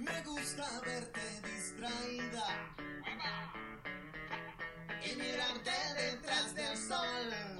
Me gusta verte distraída y mirarte detrás del sol.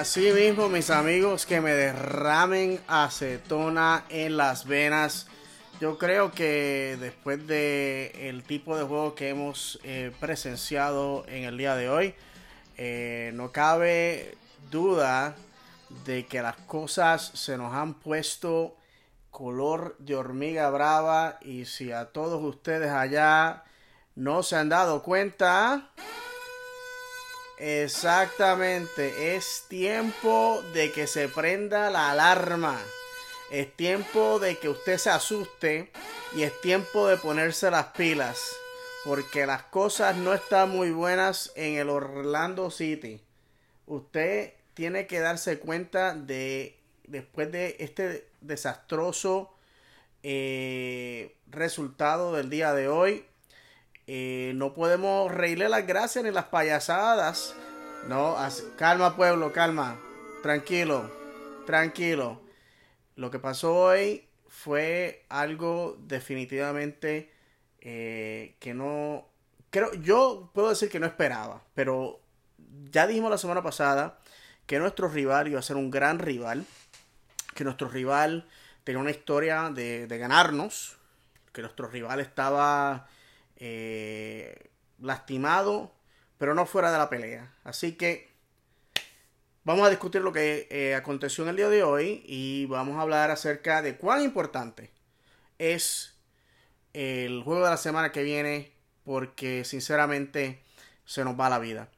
Así mismo, mis amigos, que me derramen acetona en las venas. Yo creo que después de el tipo de juego que hemos eh, presenciado en el día de hoy, eh, no cabe duda de que las cosas se nos han puesto color de hormiga brava y si a todos ustedes allá no se han dado cuenta, Exactamente, es tiempo de que se prenda la alarma. Es tiempo de que usted se asuste y es tiempo de ponerse las pilas. Porque las cosas no están muy buenas en el Orlando City. Usted tiene que darse cuenta de, después de este desastroso eh, resultado del día de hoy, eh, no podemos reírle las gracias ni las payasadas. No, calma pueblo, calma. Tranquilo, tranquilo. Lo que pasó hoy fue algo definitivamente eh, que no... Creo, yo puedo decir que no esperaba, pero ya dijimos la semana pasada que nuestro rival iba a ser un gran rival, que nuestro rival tenía una historia de ganarnos, que nuestro rival estaba eh, lastimado, pero no fuera de la pelea. Así que vamos a discutir lo que eh, aconteció en el día de hoy y vamos a hablar acerca de cuán importante es el juego de la semana que viene, porque sinceramente se nos va la vida.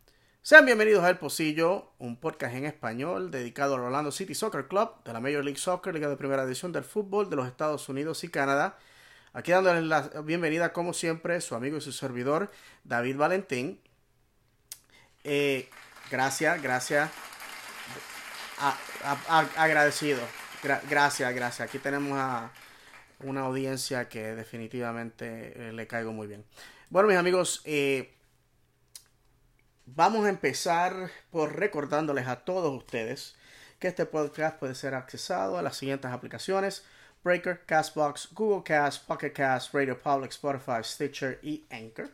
Sean bienvenidos a El Pocillo, un podcast en español dedicado al Orlando City Soccer Club de la Major League Soccer, Liga de Primera División del Fútbol de los Estados Unidos y Canadá. Aquí dándoles la bienvenida, como siempre, su amigo y su servidor, David Valentín. Eh, gracias, gracias. A- agradecido. Gra- gracias, gracias. Aquí tenemos a una audiencia que definitivamente eh, le caigo muy bien. Bueno, mis amigos, eh, vamos a empezar por recordándoles a todos ustedes que este podcast puede ser accesado a las siguientes aplicaciones: Breaker, Castbox, Google Cast, Pocket Cast, Radio Public, Spotify, Stitcher y Anchor.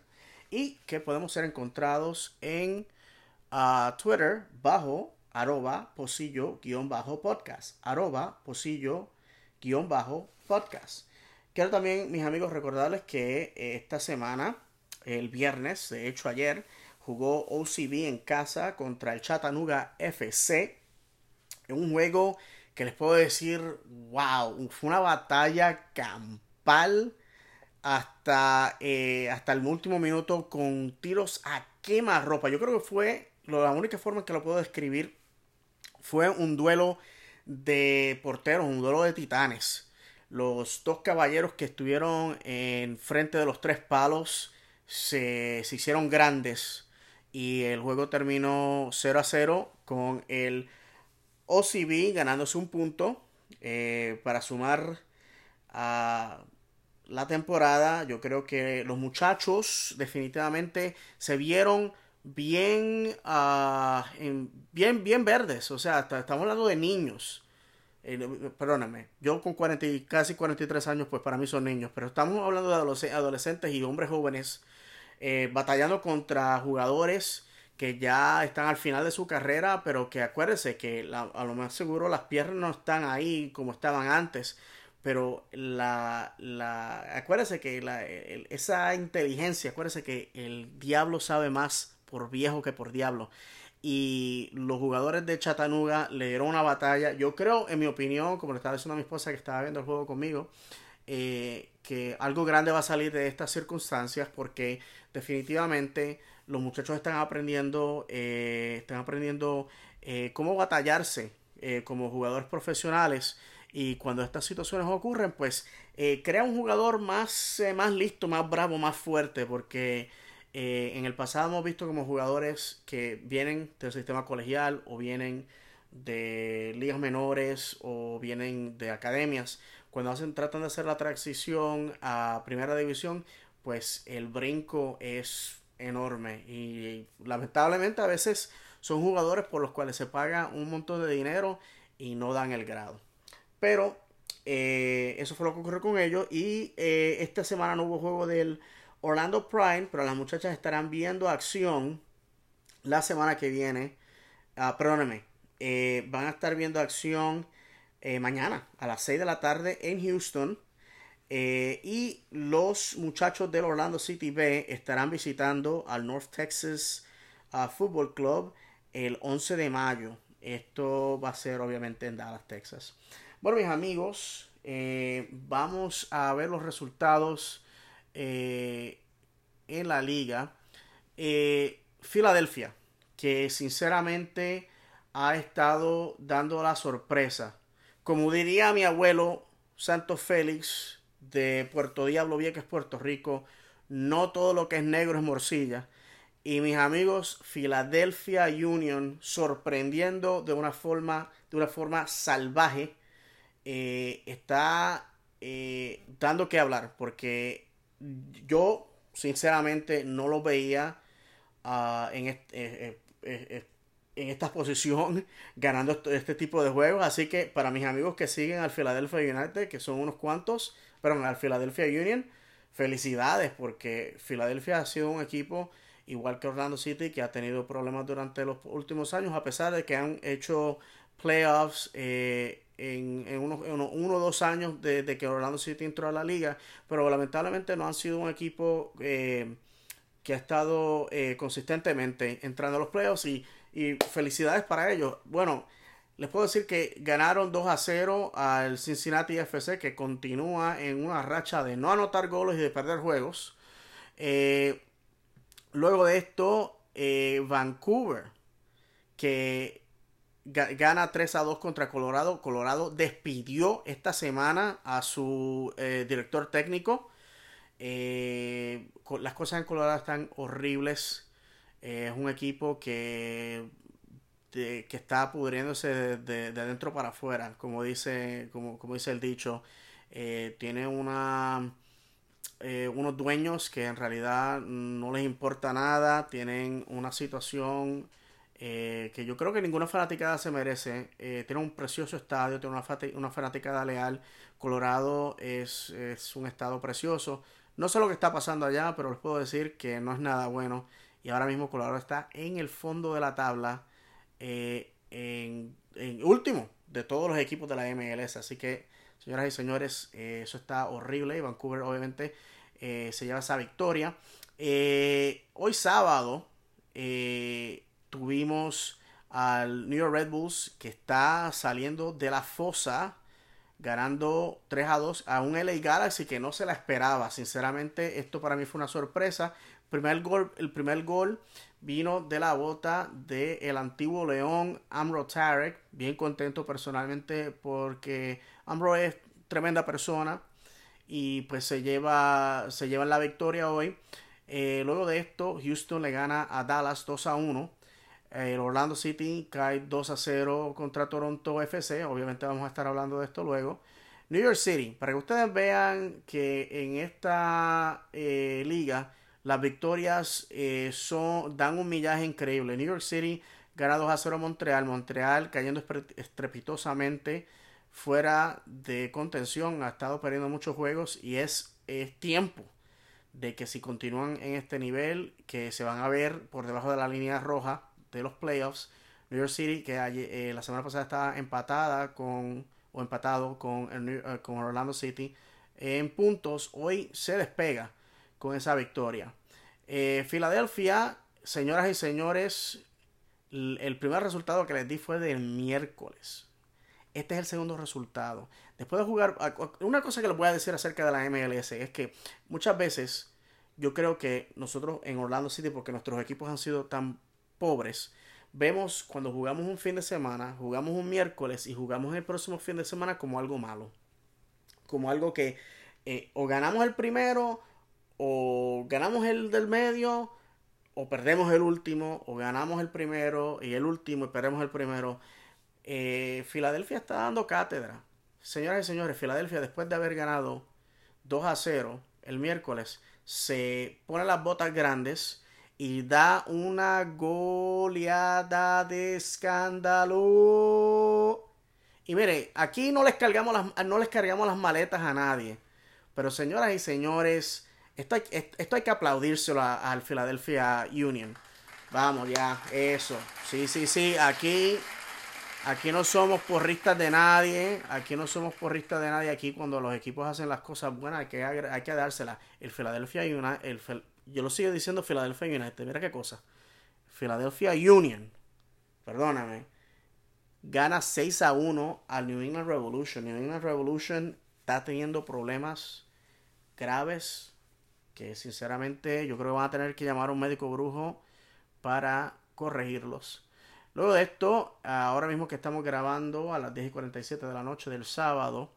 Y que podemos ser encontrados en ah, Twitter bajo arroba posillo-podcast. Arroba posillo-podcast. Quiero también, mis amigos, recordarles que eh, esta semana, el viernes, de hecho ayer, jugó OCB en casa contra el Chattanooga FC. Un juego que les puedo decir, wow, fue una batalla campal hasta, eh, hasta el último minuto con tiros a quemarropa. Yo creo que fue la única forma en que lo puedo describir. Fue un duelo de porteros, un duelo de titanes. Los dos caballeros que estuvieron en frente de los tres palos se, se hicieron grandes y el juego terminó 0 a 0 con el OCB ganándose un punto eh, para sumar a la temporada. Yo creo que los muchachos definitivamente se vieron bien, ah, en- bien, bien verdes. O sea, estamos hablando de niños. Eh, perdóname, yo con 40 y casi 43 años, pues para mí son niños, pero estamos hablando de adolesc- adolescentes y hombres jóvenes eh, batallando contra jugadores que ya están al final de su carrera, pero que acuérdense que a lo más seguro las piernas no están ahí como estaban antes, pero la, la acuérdense que la- esa inteligencia, acuérdense que el diablo sabe más por viejo que por diablo. Y los jugadores de Chattanooga le dieron una batalla. Yo creo, en mi opinión, como le estaba diciendo a mi esposa que estaba viendo el juego conmigo, eh, que algo grande va a salir de estas circunstancias porque definitivamente los muchachos están aprendiendo, eh, están aprendiendo eh, cómo batallarse eh, como jugadores profesionales y cuando estas situaciones ocurren, pues eh, crea un jugador más, más listo, más bravo, más fuerte, porque en el pasado hemos visto como jugadores que vienen del sistema colegial o vienen de ligas menores o vienen de academias. Cuando hacen, tratan de hacer la transición a primera división, pues el brinco es enorme y lamentablemente a veces son jugadores por los cuales se paga un montón de dinero y no dan el grado. Pero eh, eso fue lo que ocurrió con ellos. Y eh, esta semana no hubo juego del Orlando Prime, pero las muchachas estarán viendo acción la semana que viene. eh, van a estar viendo acción mañana a las 6 de la tarde en Houston. Eh, y los muchachos del Orlando City B estarán visitando al North Texas ah, Football Club el 11 de mayo. Esto va a ser obviamente en Dallas, Texas. Bueno, mis amigos, eh, vamos a ver los resultados eh, en la liga. Filadelfia, que sinceramente ha estado dando la sorpresa. Como diría mi abuelo Santos Félix de Puerto Diablo Vieques, Puerto Rico, no todo lo que es negro es morcilla. Y mis amigos, Philadelphia Union sorprendiendo de una forma, de una forma salvaje, eh, está eh, dando que hablar. Porque yo, sinceramente, no lo veía ah, en, eh, eh, en esta posición ganando esto- este tipo de juegos. Así que para mis amigos que siguen al Philadelphia United, que son unos cuantos, perdón, al Philadelphia Union, felicidades porque Philadelphia ha sido un equipo igual que Orlando City que ha tenido problemas durante los últimos años a pesar de que han hecho playoffs eh, en, en unos, uno o dos años desde que Orlando City entró a la liga. Pero lamentablemente no han sido un equipo eh, que ha estado eh, consistentemente entrando a los playoffs y, y felicidades para ellos. Bueno les puedo decir que ganaron 2 a 0 al Cincinnati FC que continúa en una racha de no anotar goles y de perder juegos. Eh, luego de esto, eh, Vancouver que ga- gana 3 a 2 contra Colorado. Colorado despidió esta semana a su eh, director técnico. Co- las cosas en Colorado están horribles. Es un equipo que de- que está pudriéndose de, de- de adentro para afuera, como dice, como, como dice el dicho. Eh, tiene una eh, unos dueños que en realidad no les importa nada, tienen una situación eh, que yo creo que ninguna fanaticada se merece. Eh, tiene un precioso estadio, tiene una, una fanaticada leal. Colorado es, es un estado precioso. No sé lo que está pasando allá, pero les puedo decir que no es nada bueno. Y ahora mismo Colorado está en el fondo de la tabla, eh, en, último de todos los equipos de la MLS. Así que, señoras y señores, eh, eso está horrible. Y Vancouver, obviamente, eh, se lleva esa victoria. Hoy sábado tuvimos al New York Red Bulls que está saliendo de la fosa ganando 3 a 2 a un LA Galaxy que no se la esperaba. Sinceramente, esto para mí fue una sorpresa. Primer gol, el primer gol vino de la bota del el antiguo León Amro Tarek. Bien contento personalmente porque Amro es tremenda persona y pues se lleva se llevan la victoria hoy. Eh, luego de esto, Houston le gana a Dallas 2 a 1. El Orlando City cae 2 a 0 contra Toronto FC. Obviamente vamos a estar hablando de esto luego. New York City, para que ustedes vean que en esta eh, liga las victorias eh, son, dan un millaje increíble. New York City gana 2 a 0 a Montreal. Montreal cayendo estrepitosamente fuera de contención. Ha estado perdiendo muchos juegos y es, es tiempo de que si continúan en este nivel, que se van a ver por debajo de la línea roja de los playoffs. New York City, que ayer- eh, la semana pasada estaba empatada con, o empatado con, el eh, con Orlando City en puntos, hoy se despega con esa victoria. Eh, Filadelfia señoras y señores, el primer resultado que les di fue del miércoles. Este es el segundo resultado. Después de jugar, una cosa que les voy a decir acerca de la MLS es que muchas veces yo creo que nosotros en Orlando City, porque nuestros equipos han sido tan pobres, vemos cuando jugamos un fin de semana, jugamos un miércoles y jugamos el próximo fin de semana como algo malo. Como algo que eh, o ganamos el primero, o ganamos el del medio, o perdemos el último, o ganamos el primero y el último y perdemos el primero. Eh, Filadelfia está dando cátedra. Señoras y señores, Filadelfia después de haber ganado 2 a 0 el miércoles, se pone las botas grandes y da una goleada de escándalo. Y mire, aquí no les cargamos las, no les cargamos las maletas a nadie. Pero señoras y señores, esto hay, que aplaudírselo al Philadelphia Union. Vamos ya, eso. Sí, sí, sí, aquí Aquí no somos porristas de nadie. Aquí no somos porristas de nadie. Aquí cuando los equipos hacen las cosas buenas hay que, hay que dárselas. El Philadelphia United, el, yo lo sigo diciendo Philadelphia United. Mira qué cosa. Philadelphia Union. Perdóname. Gana 6 a 1 al New England Revolution. New England Revolution está teniendo problemas graves que sinceramente yo creo que van a tener que llamar a un médico brujo para corregirlos. Luego de esto, ahora mismo que estamos grabando a las 10 y 47 de la noche del sábado,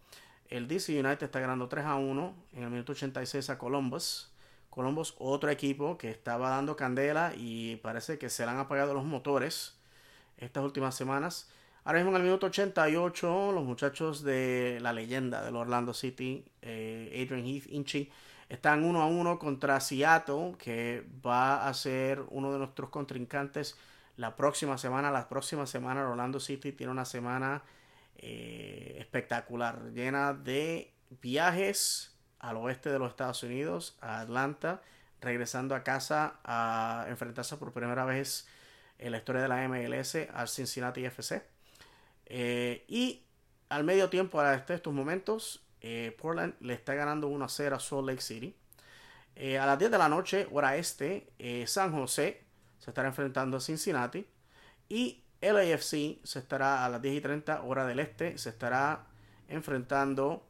el DC United está ganando 3 a 1 en el minuto 86 a Columbus. Columbus, otro equipo que estaba dando candela y parece que se le han apagado los motores estas últimas semanas. Ahora mismo en el minuto 88, los muchachos de la leyenda del Orlando City, eh, Adrian Heath, Inchi, están 1 a 1 contra Seattle, que va a ser uno de nuestros contrincantes la próxima semana. La próxima semana Orlando City tiene una semana eh, espectacular, llena de viajes al oeste de los Estados Unidos, a Atlanta, regresando a casa a enfrentarse por primera vez en la historia de la MLS al Cincinnati FC. Eh, y al medio tiempo, hasta estos momentos, eh, Portland le está ganando 1 a 0 a Salt Lake City. Eh, a las 10 de la noche, hora este, eh, San José se estará enfrentando a Cincinnati. Y LAFC se estará a las 10 y 30 hora del este, se estará enfrentando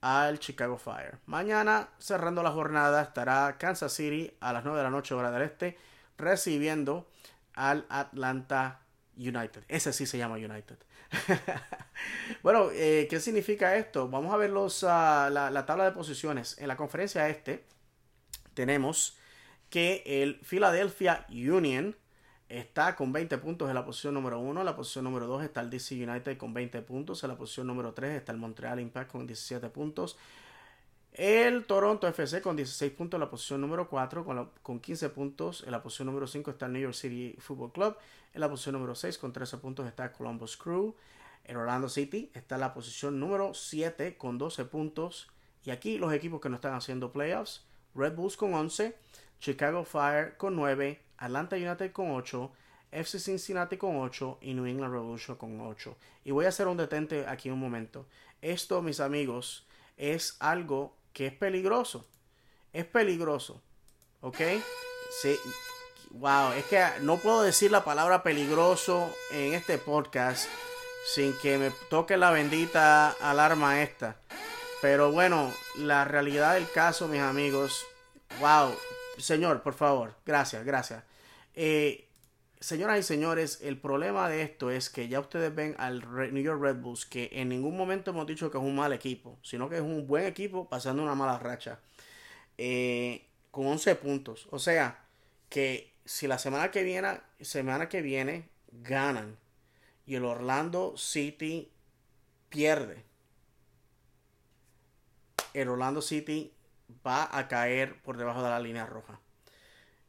al Chicago Fire. Mañana, cerrando la jornada, estará Kansas City a las 9 de la noche hora del este, recibiendo al Atlanta United. Ese sí se llama United. bueno, eh, ¿qué significa esto? Vamos a ver los, ah, la, la tabla de posiciones. En la conferencia este tenemos que el Philadelphia Union está con 20 puntos en la posición número 1. En la posición número 2 está el DC United con 20 puntos. En la posición número 3 está el Montreal Impact con 17 puntos. El Toronto FC con 16 puntos en la posición número 4, con, la- con 15 puntos. En la posición número 5 está el New York City Football Club. En la posición número 6 con 13 puntos está Columbus Crew. El Orlando City está en la posición número 7 con 12 puntos. Y aquí los equipos que no están haciendo playoffs. Red Bulls con 11. Chicago Fire con 9. Atlanta United con 8. FC Cincinnati con 8 y New England Revolution con 8. Y voy a hacer un detente aquí un momento. Esto, mis amigos, es algo que es peligroso. Es peligroso. ¿Ok? Sí. Wow, es que no puedo decir la palabra peligroso en este podcast sin que me toque la bendita alarma esta. Pero bueno, la realidad del caso, mis amigos. Wow, señor, por favor, gracias, gracias. Eh, señoras y señores, el problema de esto es que ya ustedes ven al New York Red Bulls que en ningún momento hemos dicho que es un mal equipo, sino que es un buen equipo pasando una mala racha. Eh, con 11 puntos. O sea, que si la semana que viene, semana que viene ganan y el Orlando City pierde, el Orlando City va a caer por debajo de la línea roja.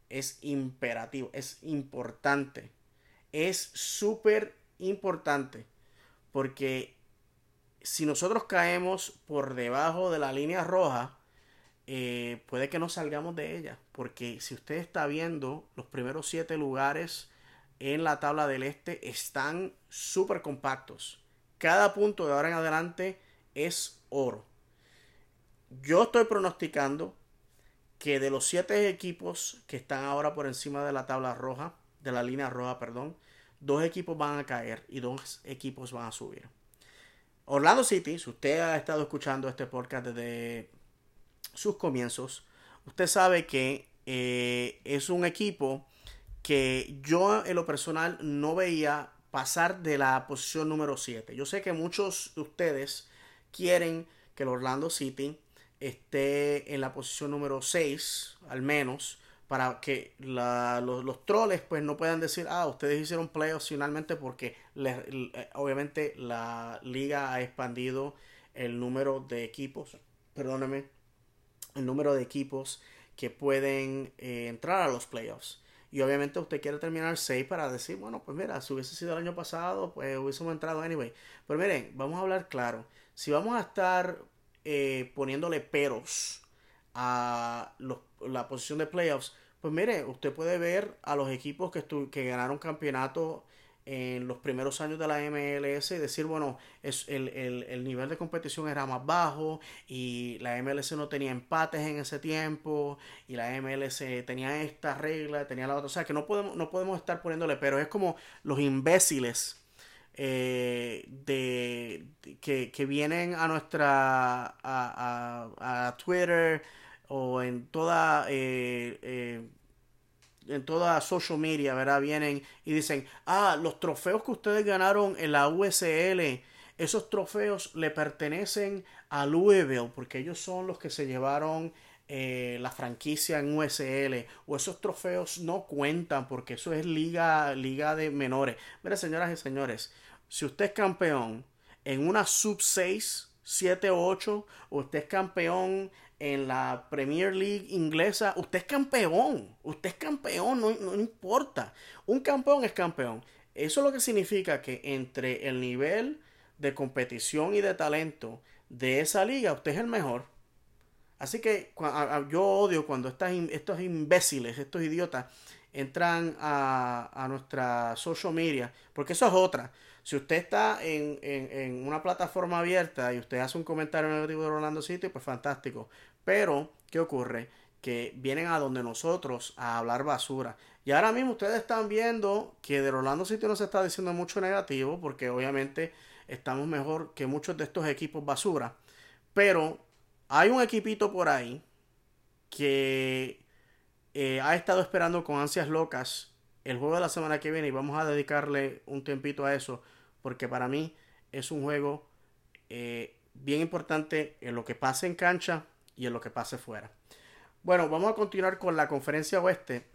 Es imperativo, es importante. Es súper importante. Porque si nosotros caemos por debajo de la línea roja, eh, puede que no salgamos de ella. Porque si usted está viendo los primeros siete lugares en la tabla del este están súper compactos. Cada punto de ahora en adelante es oro. Yo estoy pronosticando que de los siete equipos que están ahora por encima de la tabla roja, de la línea roja, perdón, dos equipos van a caer y dos equipos van a subir. Orlando City, si usted ha estado escuchando este podcast desde sus comienzos, usted sabe que eh, es un equipo que yo en lo personal no veía pasar de la posición número 7. Yo sé que muchos de ustedes quieren que el Orlando City esté en la posición número 6, al menos, para que la, los, los, troles pues no puedan decir, ah, ustedes hicieron playoffs finalmente porque eh, obviamente la liga ha expandido el número de equipos, perdóneme, el número de equipos que pueden eh, entrar a los playoffs. Y obviamente usted quiere terminar 6 para decir, bueno, pues mira, si hubiese sido el año pasado, pues hubiésemos entrado anyway. Pero miren, vamos a hablar claro. Si vamos a estar eh, poniéndole peros a los, la posición de playoffs, pues mire, usted puede ver a los equipos que, que ganaron campeonato en los primeros años de la MLS y decir, bueno, es el, el, el, nivel de competición era más bajo y la MLS no tenía empates en ese tiempo y la MLS tenía esta regla, tenía la otra. O sea, que no podemos, no podemos estar poniéndole, pero es como los imbéciles eh, de, que, que, vienen a nuestra a, a, Twitter o en toda eh, eh, en toda social media, ¿verdad? Vienen y dicen, ah, los trofeos que ustedes ganaron en la USL, esos trofeos le pertenecen a Louisville, porque ellos son los que se llevaron la franquicia en USL, o esos trofeos no cuentan, porque eso es liga, liga de menores. Mire, señoras y señores, si usted es campeón en una sub 6, 7 o 8, o usted es campeón en la Premier League inglesa, usted es campeón, usted es campeón, no, no, importa. Un campeón es campeón. Eso es lo que significa que entre el nivel de competición y de talento de esa liga, usted es el mejor. Así que yo odio cuando estas, estos imbéciles, estos idiotas, entran a, a, nuestra social media, porque eso es otra. Si usted está en, en, una plataforma abierta y usted hace un comentario negativo de Orlando City, pues fantástico. Pero, ¿qué ocurre? Que vienen a donde nosotros a hablar basura. Y ahora mismo ustedes están viendo que de Orlando City no se está diciendo mucho negativo, porque obviamente estamos mejor que muchos de estos equipos basura. Pero hay un equipito por ahí que eh, ha estado esperando con ansias locas el juego de la semana que viene y vamos a dedicarle un tiempito a eso porque para mí es un juego eh, bien importante en lo que pase en cancha y en lo que pase fuera. Bueno, vamos a continuar con la conferencia oeste.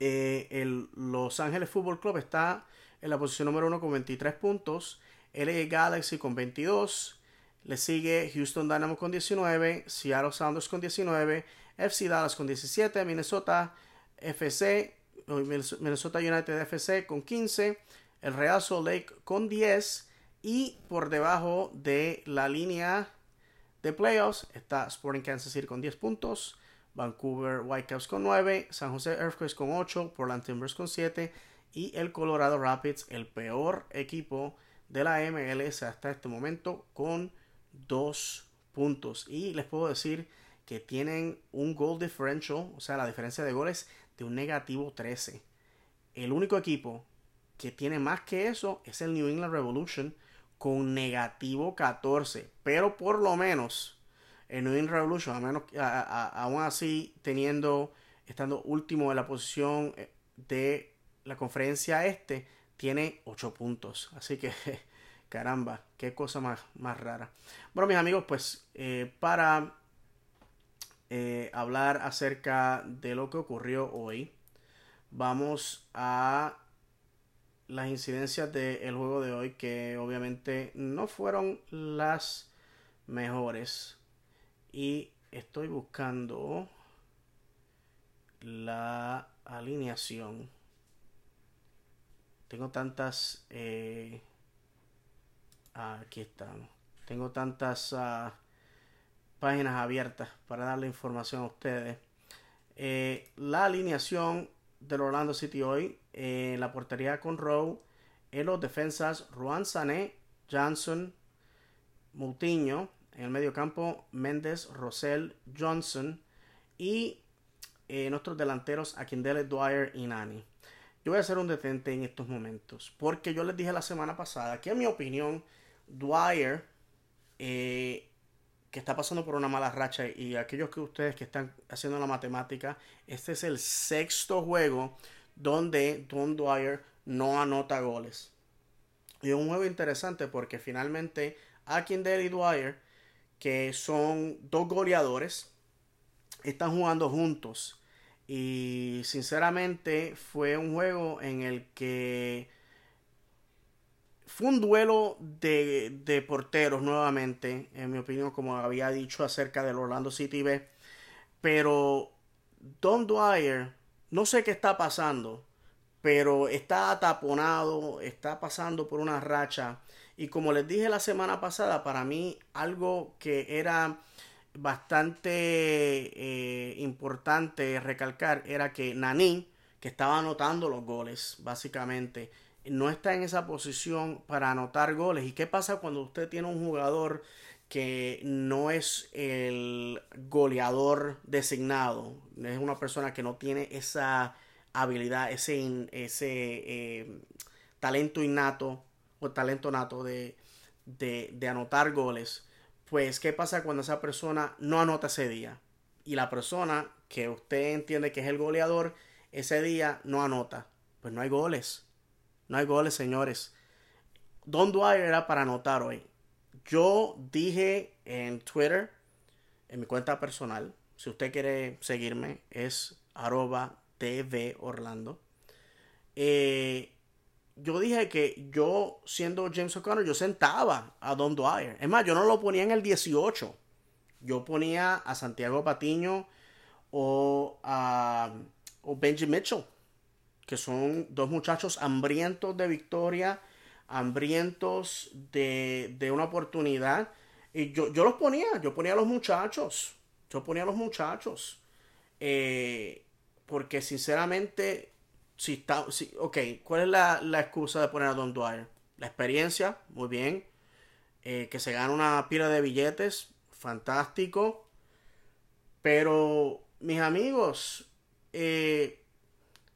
Eh, el Los Ángeles Fútbol Club está en la posición número 1 con 23 puntos. LA Galaxy con 22. Le sigue Houston Dynamo con 19. Seattle Sounders con 19. FC Dallas con 17. Minnesota FC. Minnesota United FC con 15. El Real Salt Lake con 10. Y por debajo de la línea de playoffs está Sporting Kansas City con 10 puntos, Vancouver Whitecaps con 9, San Jose Earthquakes con 8, Portland Timbers con 7 y el Colorado Rapids, el peor equipo de la MLS hasta este momento con 2 puntos. Y les puedo decir que tienen un goal differential, o sea, la diferencia de goles de un negativo 13. El único equipo que tiene más que eso es el New England Revolution con negativo 14. Pero por lo menos en New England Revolution, a menos, aún así teniendo, estando último en la posición eh, de la conferencia este, tiene 8 puntos. Así que, caramba, qué cosa más, más rara. Bueno, mis amigos, pues eh, para eh, hablar acerca de lo que ocurrió hoy, vamos a las incidencias del juego de hoy que obviamente no fueron las mejores. Y estoy buscando la alineación. Tengo tantas eh, aquí estamos tengo tantas uh, páginas abiertas para darle información a ustedes. Eh, la alineación del Orlando City hoy en la portería con Rowe, en los defensas Juan Sané, Johnson, Moutinho, en el medio campo Méndez, Rosell, Johnson, y eh, nuestros delanteros Akindele, Dwyer y Nani. Yo voy a hacer un detente en estos momentos, porque yo les dije la semana pasada que en mi opinión Dwyer, eh, que está pasando por una mala racha, y aquellos que ustedes que están haciendo la matemática, este es el sexto juego donde Don Dwyer no anota goles. Y es un juego interesante porque finalmente Akindele y Dwyer, que son dos goleadores, están jugando juntos. Y sinceramente fue un juego en el que fue un duelo de, porteros nuevamente, en mi opinión, como había dicho acerca del Orlando City B. Pero Don Dwyer, no sé qué está pasando, pero está ataponado, está pasando por una racha. Y como les dije la semana pasada, para mí algo que era bastante eh, importante recalcar era que Nani, que estaba anotando los goles, básicamente, no está en esa posición para anotar goles. ¿Y qué pasa cuando usted tiene un jugador que no es el goleador designado? Es una persona que no tiene esa habilidad, ese, ese eh, talento innato o talento nato de, de, de anotar goles pues, ¿qué pasa cuando esa persona no anota ese día? Y la persona que usted entiende que es el goleador, ese día no anota. Pues no hay goles. No hay goles, señores. Don Dwyer era para anotar hoy. Yo dije en Twitter, en mi cuenta personal, si usted quiere seguirme, es arroba TV Orlando. Eh, yo dije que yo, siendo James O'Connor, yo sentaba a Don Dwyer. Es más, yo no lo ponía en el 18. Yo ponía a Santiago Patiño o a o Benji Mitchell, que son dos muchachos hambrientos de victoria, hambrientos de, de una oportunidad. Y yo, yo los ponía, yo ponía a los muchachos. Yo ponía a los muchachos. Eh, porque sinceramente si está, si, ok, ¿cuál es la, la, excusa de poner a Don Dwyer? La experiencia, muy bien. Eh, que se gana una pila de billetes, fantástico. Pero, mis amigos, eh,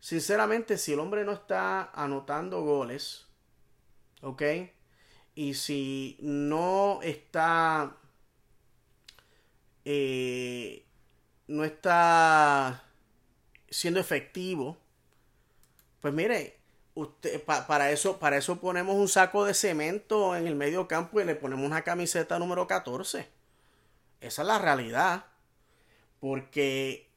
sinceramente, si el hombre no está anotando goles, ok, y si no está, eh, no está siendo efectivo, pues mire, usted, pa, para, eso, para eso ponemos un saco de cemento en el medio campo y le ponemos una camiseta número 14. Esa es la realidad. Porque,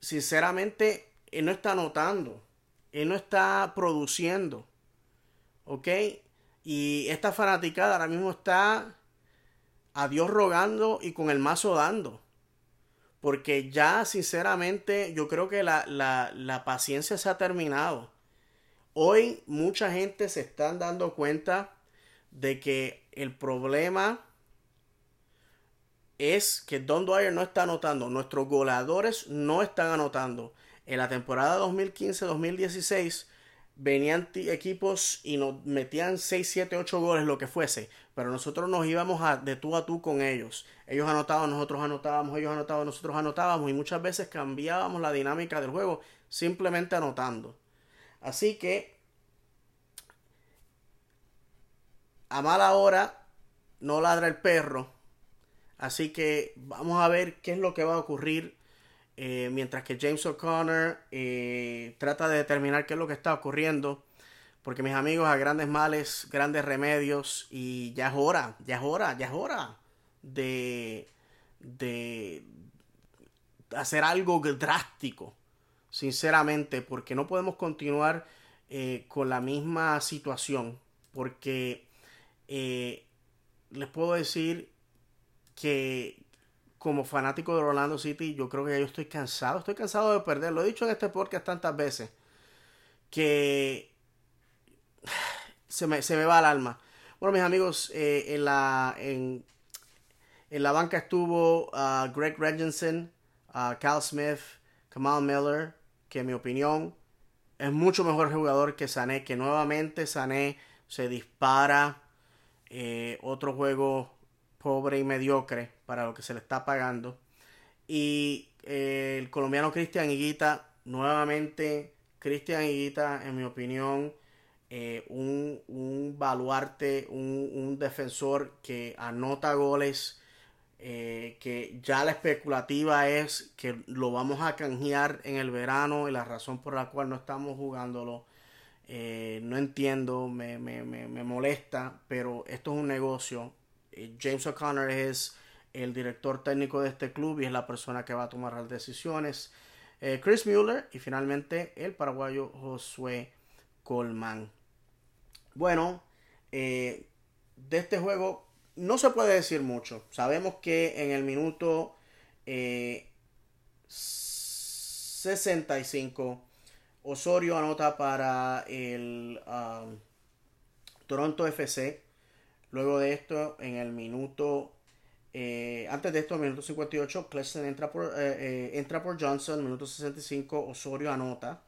sinceramente, él no está anotando. Él no está produciendo. ¿Ok? Y esta fanaticada ahora mismo está a Dios rogando y con el mazo dando. Porque ya, sinceramente, yo creo que la, la, la paciencia se ha terminado. Hoy mucha gente se están dando cuenta de que el problema es que Don Dwyer no está anotando. Nuestros goleadores no están anotando. En la temporada 2015-2016 venían equipos y nos metían 6, 7, 8 goles, lo que fuese, pero nosotros nos íbamos a, de tú a tú con ellos. Ellos anotaban, nosotros anotábamos, ellos anotaban, nosotros anotábamos y muchas veces cambiábamos la dinámica del juego simplemente anotando. Así que a mala hora no ladra el perro. Así que vamos a ver qué es lo que va a ocurrir eh, mientras que James O'Connor eh, trata de determinar qué es lo que está ocurriendo. Porque mis amigos, a grandes males, grandes remedios. Y ya es hora, ya es hora, ya es hora de, de hacer algo drástico. Sinceramente, porque no podemos continuar eh, con la misma situación. Porque les puedo decir que como fanático de Orlando City, yo creo que ya yo estoy cansado, estoy cansado de perder. Lo he dicho en este podcast tantas veces que se me, se me va el alma. Bueno, mis amigos, eh, en, la, en, en, la banca estuvo uh, Greg Regenson, uh, Cal Smith, Kamal Miller, que en mi opinión es mucho mejor jugador que Sané, que nuevamente Sané se dispara. Eh, otro juego pobre y mediocre para lo que se le está pagando. Y eh, el colombiano Cristian Higuita, nuevamente, Cristian Higuita, en mi opinión, eh, un, un baluarte, un, un defensor que anota goles, eh, que ya la especulativa es que lo vamos a canjear en el verano y la razón por la cual no estamos jugándolo. no entiendo, me, me, me, me molesta, pero esto es un negocio. Eh, James O'Connor es el director técnico de este club y es la persona que va a tomar las decisiones. Eh, Chris Mueller y finalmente el paraguayo Josué Colman. Bueno, eh, de este juego no se puede decir mucho. Sabemos que en el minuto eh, 65 Osorio anota para el um, Toronto FC. Luego de esto, en el minuto eh, antes de esto, minuto 58, Cleston entra por, eh, eh, entra por Johnson. Minuto 65, Osorio anota.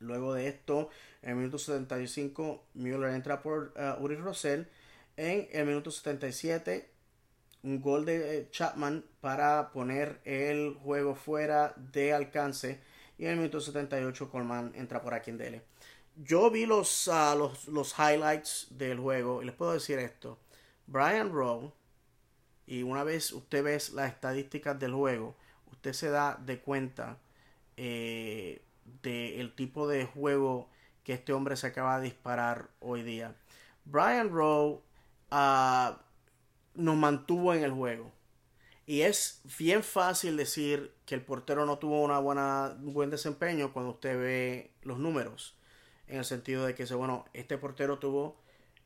Luego de esto, en el minuto 75, Müller entra por Uri Rosell. En el minuto 77, un gol de Chapman para poner el juego fuera de alcance. Y en el minuto 78, Colman entra por Akindele. Yo vi los, uh, los, los highlights del juego y les puedo decir esto. Brian Rowe y una vez usted ve las estadísticas del juego, usted se da de cuenta eh, del tipo de juego que este hombre se acaba de disparar hoy día. Brian Rowe uh, nos mantuvo en el juego. Y es bien fácil decir que el portero no tuvo una buena, un buen desempeño cuando usted ve los números. En el sentido de que, bueno, este portero tuvo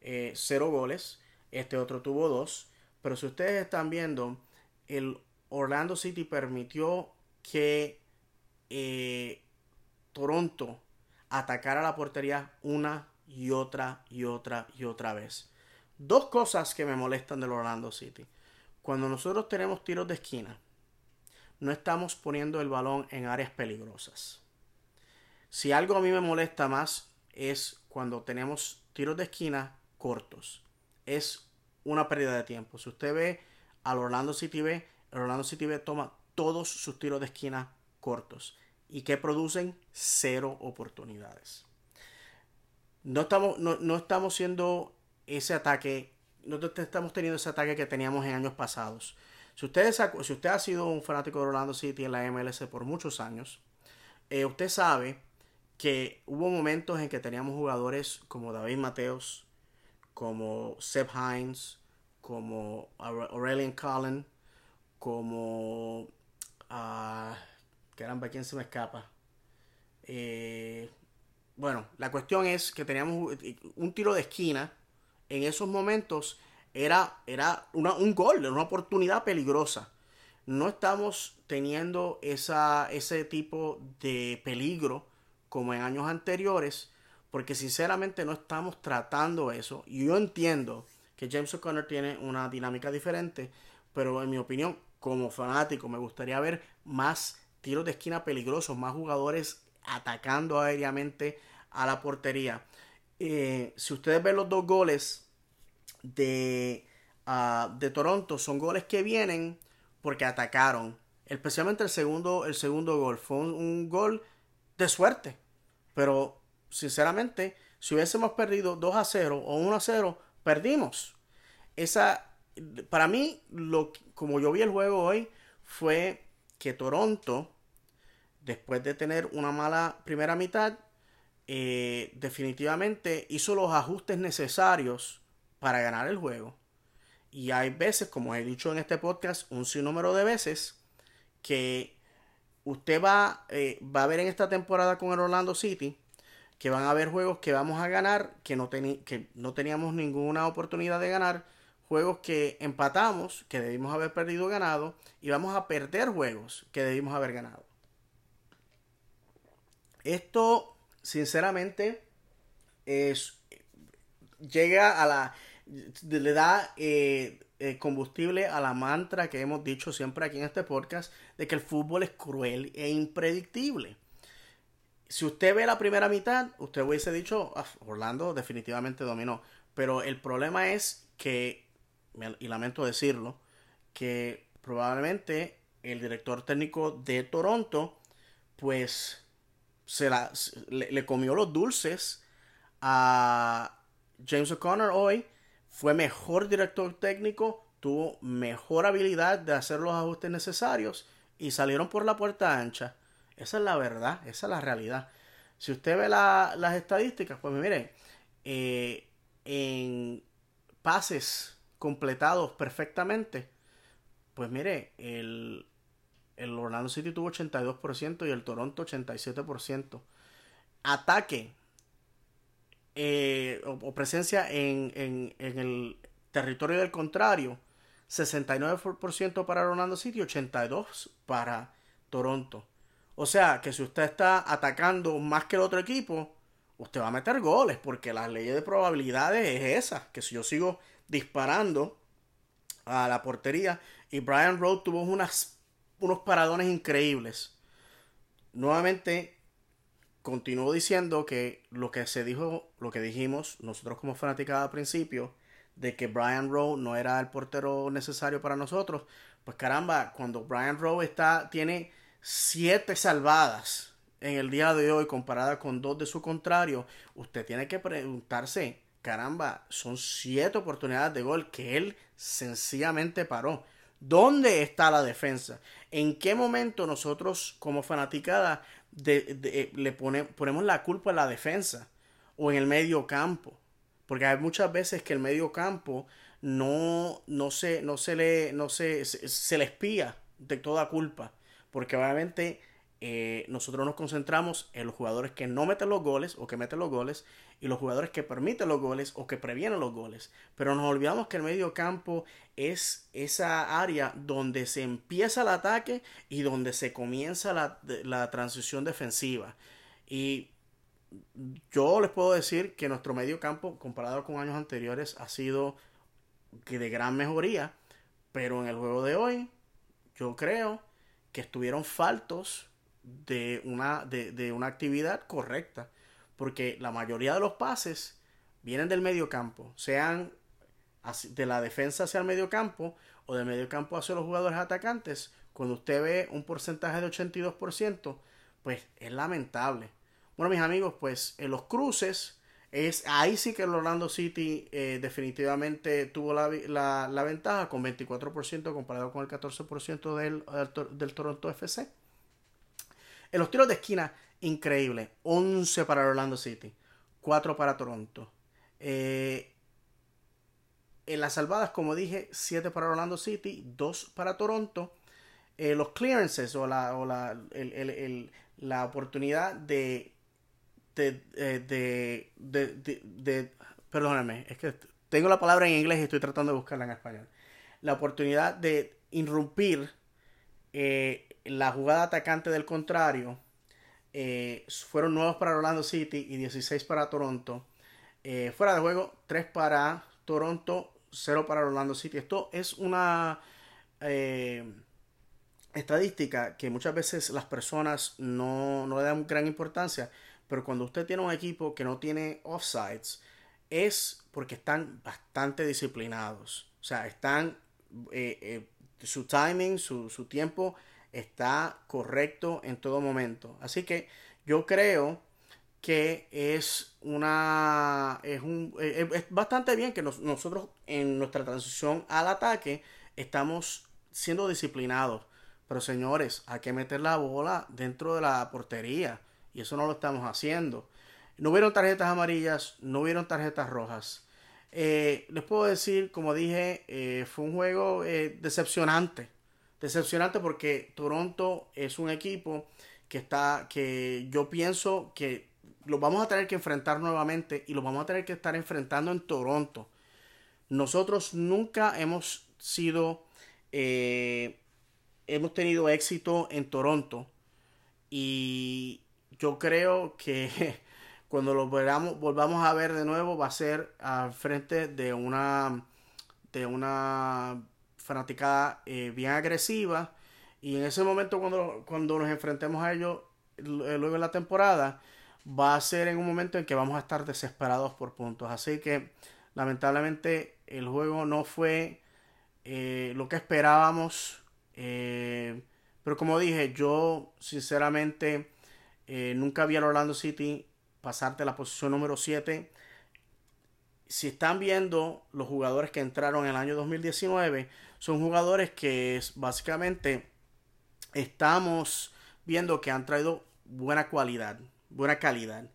eh, cero goles, este otro tuvo dos. Pero si ustedes están viendo, el Orlando City permitió que eh, Toronto atacara la portería una y otra y otra y otra vez. Dos cosas que me molestan del Orlando City. Cuando nosotros tenemos tiros de esquina, no estamos poniendo el balón en áreas peligrosas. Si algo a mí me molesta más es cuando tenemos tiros de esquina cortos. Es una pérdida de tiempo. Si usted ve al Orlando City B, el Orlando City B toma todos sus tiros de esquina cortos y que producen cero oportunidades. No estamos, no, no estamos siendo ese ataque, no estamos teniendo ese ataque que teníamos en años pasados. Si usted, si usted ha sido un fanático de Orlando City en la MLS por muchos años, eh, usted sabe que hubo momentos en que teníamos jugadores como David Mateos, como Seb Hines, como Aurelian Cullen, como... Uh, caramba, ¿quién se me escapa? Eh, bueno, la cuestión es que teníamos un tiro de esquina. En esos momentos era, era una, un gol, una oportunidad peligrosa. No estamos teniendo esa, ese tipo de peligro como en años anteriores, porque sinceramente no estamos tratando eso. Y yo entiendo que James O'Connor tiene una dinámica diferente, pero en mi opinión, como fanático, me gustaría ver más tiros de esquina peligrosos, más jugadores atacando aéreamente a la portería. Eh, si ustedes ven los dos goles de, uh, de Toronto, son goles que vienen porque atacaron. Especialmente el segundo, el segundo gol. Fue un gol de suerte. Pero, sinceramente, si hubiésemos perdido 2 a 0 o 1 a 0, perdimos. Esa, para mí, lo, como yo vi el juego hoy, fue que Toronto, después de tener una mala primera mitad, eh, definitivamente hizo los ajustes necesarios para ganar el juego. Y hay veces, como he dicho en este podcast, un sinnúmero de veces, que usted va, eh, va a ver en esta temporada con el Orlando City, que van a haber juegos que vamos a ganar, que no, que no teníamos ninguna oportunidad de ganar, juegos que empatamos, que debimos haber perdido ganado, y vamos a perder juegos que debimos haber ganado. Esto, sinceramente, es, llega a la... le da eh, eh, combustible a la mantra que hemos dicho siempre aquí en este podcast de que el fútbol es cruel e impredictible si usted ve la primera mitad, usted hubiese dicho, ah, Orlando definitivamente dominó. Pero el problema es que, y lamento decirlo, que probablemente el director técnico de Toronto, pues se la, le, le comió los dulces a James O'Connor hoy. Fue mejor director técnico, tuvo mejor habilidad de hacer los ajustes necesarios y salieron por la puerta ancha. Esa es la verdad, esa es la realidad. Si usted ve la- las estadísticas, pues mire, eh, en pases completados perfectamente, pues mire, el, el Orlando City tuvo 82% y el Toronto 87%. Ataque eh, o, o presencia en, en- en el territorio del contrario, 69% para Orlando City, 82% para Toronto. O sea, que si usted está atacando más que el otro equipo, usted va a meter goles, porque la ley de probabilidades es esa, que si yo sigo disparando a la portería y Brian Rowe tuvo unas, unos paradones increíbles. Nuevamente, continuó diciendo que lo que se dijo, lo que dijimos nosotros como fanaticada al principio, de que Brian Rowe no era el portero necesario para nosotros, pues caramba, cuando Brian Rowe está, tiene siete salvadas en el día de hoy comparada con dos de su contrario, usted tiene que preguntarse, caramba, son siete oportunidades de gol que él sencillamente paró. ¿Dónde está la defensa? ¿En qué momento nosotros como fanaticada de- le pone- ponemos la culpa en la defensa o en el medio campo? Porque hay muchas veces que el medio campo no, no se, no se le, no se, se, le espía de toda culpa. Porque obviamente eh, nosotros nos concentramos en los jugadores que no meten los goles o que meten los goles y los jugadores que permiten los goles o que previenen los goles. Pero nos olvidamos que el medio campo es esa área donde se empieza el ataque y donde se comienza la, la transición defensiva. Y yo les puedo decir que nuestro medio campo, comparado con años anteriores, ha sido de gran mejoría. Pero en el juego de hoy, yo creo que estuvieron faltos de una, de, de una actividad correcta. Porque la mayoría de los pases vienen del medio campo, sean de la defensa hacia el medio campo o del medio campo hacia los jugadores atacantes. Cuando usted ve un porcentaje de 82%, pues es lamentable. Bueno, mis amigos, pues en los cruces, es ahí sí que el Orlando City eh, definitivamente tuvo la, la- ventaja con 24% comparado con el 14% del, del, del Toronto FC. En los tiros de esquina, increíble. 11 para el Orlando City, 4 para Toronto. Eh, en las salvadas, como dije, 7 para Orlando City, 2 para Toronto. Eh, los clearances o la, o la, el- el- la oportunidad de de, eh, de, de, de, de- perdóname, es que tengo la palabra en inglés y estoy tratando de buscarla en español. La oportunidad de irrumpir eh, la jugada atacante del contrario eh, fueron nuevos para Orlando City y 16 para Toronto. Fuera de juego, 3 para Toronto, 0 para Orlando City. Esto es una estadística que muchas veces las personas no, no le dan gran importancia, pero cuando usted tiene un equipo que no tiene offsides, es porque están bastante disciplinados. O sea, están, eh, eh, su timing, su, su tiempo está correcto en todo momento. Así que yo creo que es una es un eh, es bastante bien que nos- nosotros en nuestra transición al ataque estamos siendo disciplinados pero señores hay que meter la bola dentro de la portería y eso no lo estamos haciendo. No hubieron tarjetas amarillas no hubieron tarjetas rojas. Eh, les puedo decir como dije eh, fue un juego eh, decepcionante. Decepcionante porque Toronto es un equipo que está que yo pienso que lo vamos a tener que enfrentar nuevamente y lo vamos a tener que estar enfrentando en Toronto. Nosotros nunca hemos sido hemos tenido éxito en Toronto y yo creo que cuando lo volvamos, a ver de nuevo va a ser al frente de una de una fanaticada eh, bien agresiva. Y en ese momento cuando, cuando nos enfrentemos a ellos l- luego en la temporada va a ser en un momento en que vamos a estar desesperados por puntos. Así que lamentablemente el juego no fue eh, lo que esperábamos eh, Pero como dije, yo sinceramente eh, nunca vi al Orlando City pasarte la posición número 7. Si están viendo los jugadores que entraron en el año 2019, son jugadores que básicamente estamos viendo que han traído buena cualidad, buena calidad.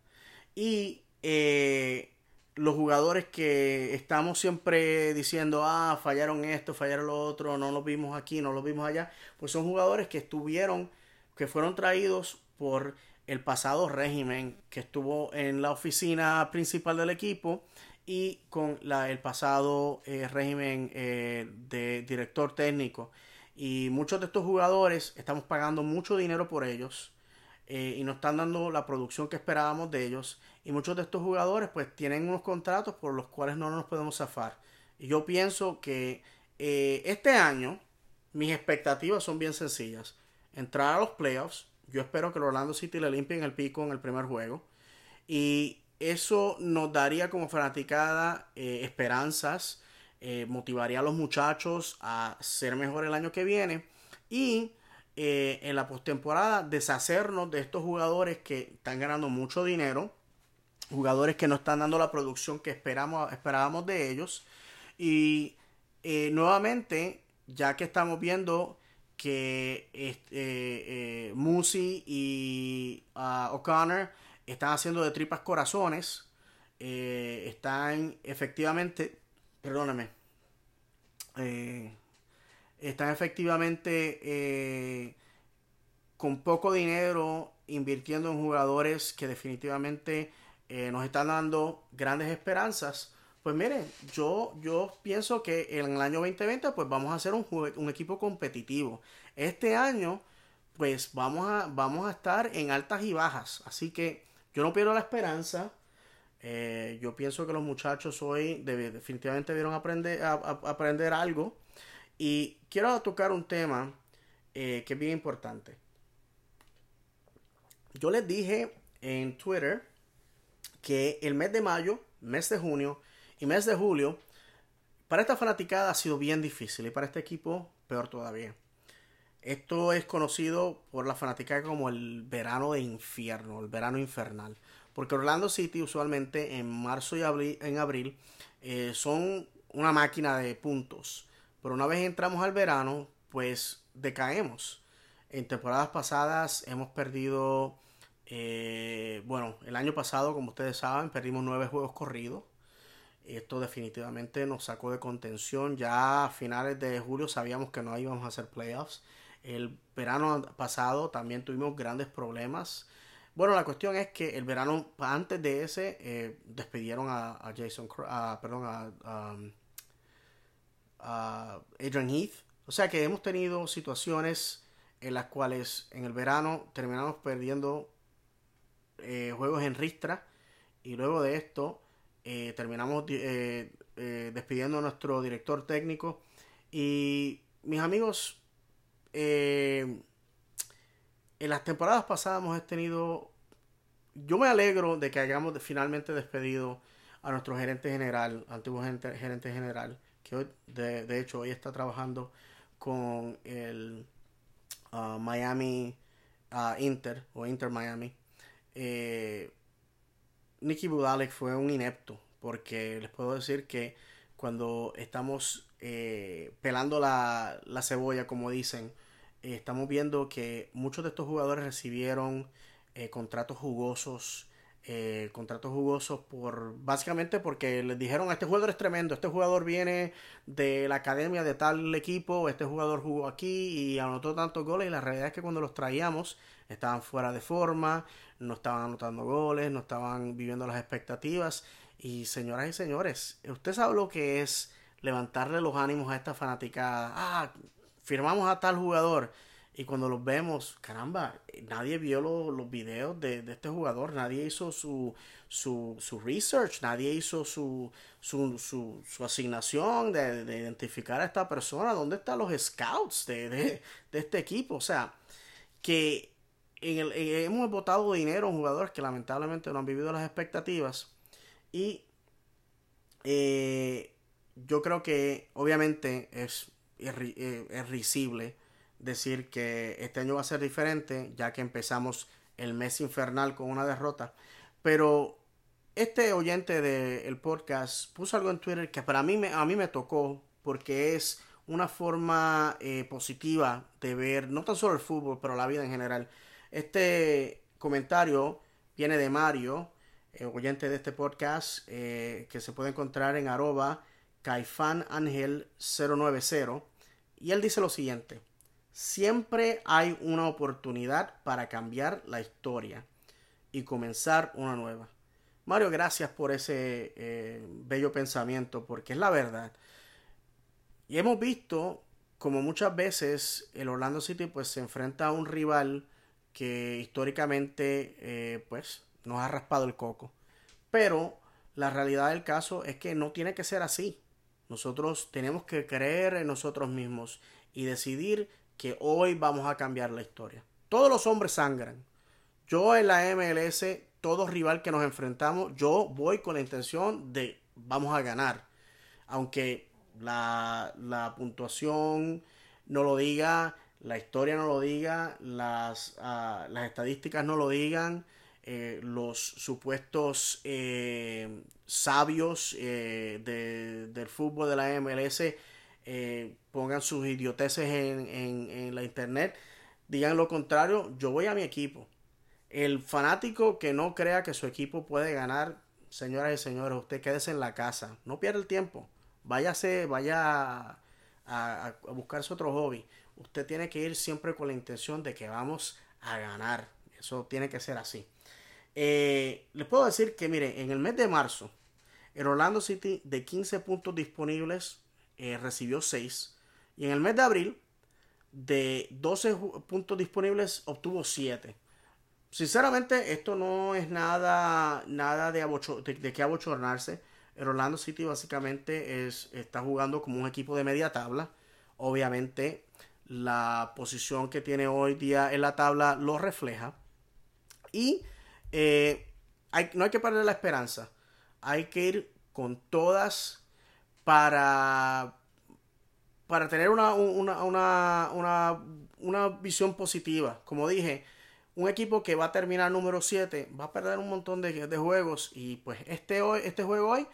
Y eh, los jugadores que estamos siempre diciendo, ah, fallaron esto, fallaron lo otro, no lo vimos aquí, no lo vimos allá, pues son jugadores que estuvieron, que fueron traídos por el pasado régimen que estuvo en la oficina principal del equipo y con la, el pasado eh, régimen eh, de director técnico. Y muchos de estos jugadores estamos pagando mucho dinero por ellos eh, y nos están dando la producción que esperábamos de ellos. Y muchos de estos jugadores pues tienen unos contratos por los cuales no nos podemos zafar. Y yo pienso que este año mis expectativas son bien sencillas. Entrar a los playoffs, yo espero que el Orlando City le limpien el pico en el primer juego. Y eso nos daría como fanaticada eh, esperanzas, eh, motivaría a los muchachos a ser mejor el año que viene. Y eh, en la postemporada deshacernos de estos jugadores que están ganando mucho dinero. Jugadores que no están dando la producción que esperamos, esperábamos de ellos. Y nuevamente, ya que estamos viendo que este, eh, Musi y uh, O'Connor están haciendo de tripas corazones. Eh, están efectivamente, perdóname, eh, están efectivamente con poco dinero invirtiendo en jugadores que definitivamente nos están dando grandes esperanzas pues miren, yo, yo pienso que en el año 2020 pues vamos a hacer un, un equipo competitivo. Este año pues vamos a, vamos a estar en altas y bajas. Así que yo no pierdo la esperanza. Eh, yo pienso que los muchachos hoy definitivamente debieron aprender, aprender algo. Y quiero tocar un tema eh, que es bien importante. Yo les dije en Twitter que el mes de mayo, mes de junio, y mes de julio, para esta fanaticada ha sido bien difícil y para este equipo peor todavía. Esto es conocido por la fanaticada como el verano de infierno, el verano infernal. Porque Orlando City usualmente en marzo y abril, en abril eh, son una máquina de puntos. Pero una vez entramos al verano, pues decaemos. En temporadas pasadas hemos perdido, eh, bueno, el año pasado, como ustedes saben, perdimos nueve juegos corridos. Esto definitivamente nos sacó de contención. Ya a finales de julio sabíamos que no íbamos a hacer playoffs. El verano pasado también tuvimos grandes problemas. Bueno, la cuestión es que el verano antes de ese eh, despidieron a, Jason, perdón, a, a, Adrian Heath. O sea que hemos tenido situaciones en las cuales en el verano terminamos perdiendo eh, juegos en ristra y luego de esto eh, terminamos eh, eh, despidiendo a nuestro director técnico. Y mis amigos, en las temporadas pasadas hemos tenido... Yo me alegro de que hayamos finalmente despedido a nuestro gerente general, antiguo gerente, general, que hoy, de, hecho hoy está trabajando con el uh, Miami uh, Inter o Inter Miami. Eh, Nicky Budalek fue un inepto, porque les puedo decir que cuando estamos eh, pelando la, cebolla, como dicen, eh, estamos viendo que muchos de estos jugadores recibieron eh, contratos jugosos, contratos jugosos por básicamente porque les dijeron este jugador es tremendo, este jugador viene de la academia de tal equipo, este jugador jugó aquí y anotó tantos goles y la realidad es que cuando los traíamos estaban fuera de forma, no estaban anotando goles, no estaban viviendo las expectativas. Y señoras y señores, usted sabe lo que es levantarle los ánimos a esta fanaticada. Ah, firmamos a tal jugador. Y cuando los vemos, caramba, nadie vio los videos de, este jugador, nadie hizo su, su, su research, nadie hizo su, su, su, su asignación de, de, identificar a esta persona, dónde están los scouts de, de, de este equipo. O sea, que hemos votado dinero en jugadores que lamentablemente no han vivido las expectativas. Y eh, yo creo que obviamente es, es, risible decir que este año va a ser diferente, ya que empezamos el mes infernal con una derrota. Pero este oyente del podcast puso algo en Twitter que para mí me, a mí me tocó porque es una forma eh, positiva de ver no tan solo el fútbol, pero la vida en general. Este comentario viene de Mario, eh, oyente de este podcast, eh, que se puede encontrar en arroba caifanangel090. Y él dice lo siguiente, siempre hay una oportunidad para cambiar la historia y comenzar una nueva. Mario, gracias por ese eh, bello pensamiento, porque es la verdad. Y hemos visto como muchas veces el Orlando City pues se enfrenta a un rival que históricamente eh, pues nos ha raspado el coco. Pero la realidad del caso es que no tiene que ser así. Nosotros tenemos que creer en nosotros mismos y decidir que hoy vamos a cambiar la historia. Todos los hombres sangran. Yo en la MLS todo rival que nos enfrentamos, yo voy con la intención de vamos a ganar. Aunque la, la puntuación no lo diga, la historia no lo diga, las, uh, las estadísticas no lo digan, eh, los supuestos eh, sabios eh, de, del fútbol de la MLS eh, pongan sus idioteces en, en, en la internet, digan lo contrario, yo voy a mi equipo. El fanático que no crea que su equipo puede ganar, señoras y señores, usted quédese en la casa. No pierda el tiempo. Váyase, vaya a, a, a, buscarse otro hobby. Usted tiene que ir siempre con la intención de que vamos a ganar. Eso tiene que ser así. Eh, les puedo decir que, mire, en el mes de marzo, el Orlando City de 15 puntos disponibles eh, recibió 6. Y en el mes de abril, de 12 puntos disponibles, obtuvo 7. Sinceramente, esto no es nada, nada de, abocho, de, de que abochornarse. El Orlando City básicamente es, está jugando como un equipo de media tabla. Obviamente, la posición que tiene hoy día en la tabla lo refleja. Y eh, no hay que perder la esperanza. Hay que ir con todas para, para tener una, una, una, una, una visión positiva. Como dije, un equipo que va a terminar número 7 va a perder un montón de, de, juegos y pues este, hoy, este juego hoy